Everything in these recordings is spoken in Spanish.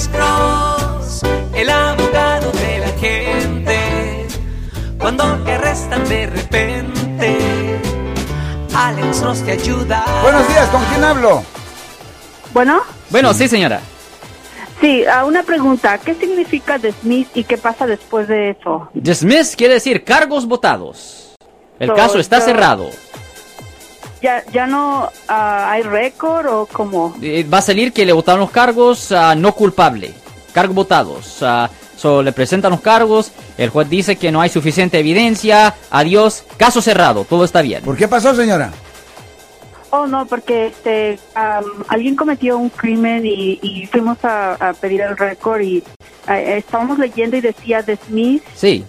Alex Cross, el abogado de la gente. Cuando te arrestan de repente, Alex Cross te ayuda. Buenos días, ¿con quién hablo? Bueno, Bueno, sí, señora. sí, a una pregunta. ¿Qué significa dismiss y qué pasa después de eso? Dismiss quiere decir cargos votados. El So, caso está so- cerrado. ¿Ya, ya no ah, hay récord o cómo? Eh, va a salir que le votaron los cargos ah, no culpable. Cargos votados. Ah, so, le presentan los cargos. El juez dice que no hay suficiente evidencia. Adiós. Caso cerrado. Todo está bien. ¿Por qué pasó, señora? Oh, no, porque este, am, alguien cometió un crimen y, y fuimos a, a pedir el récord y estábamos leyendo y decía dismiss. Sí.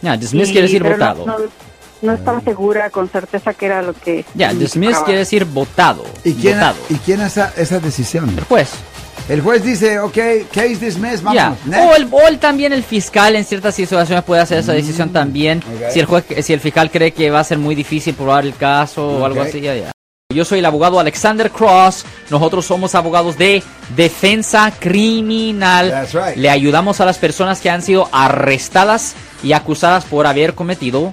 Ya, dismiss y- quiere decir pero no- votado. No, no estaba segura con certeza que era lo que... Ya, dismiss quiere decir votado. ¿Y quién, votado. ¿y quién hace esa decisión? El juez. El juez dice, ok, case dismissed, vamos. Ya. next. O, el, o el- también el fiscal en ciertas situaciones puede hacer esa decisión también. Mm, ok. Si el juez, si el fiscal cree que va a ser muy difícil probar el caso o algo así, ya, ya. Yo soy el abogado Alexander Cross. Nosotros somos abogados de defensa criminal. That's right. Le ayudamos a las personas que han sido arrestadas y acusadas por haber cometido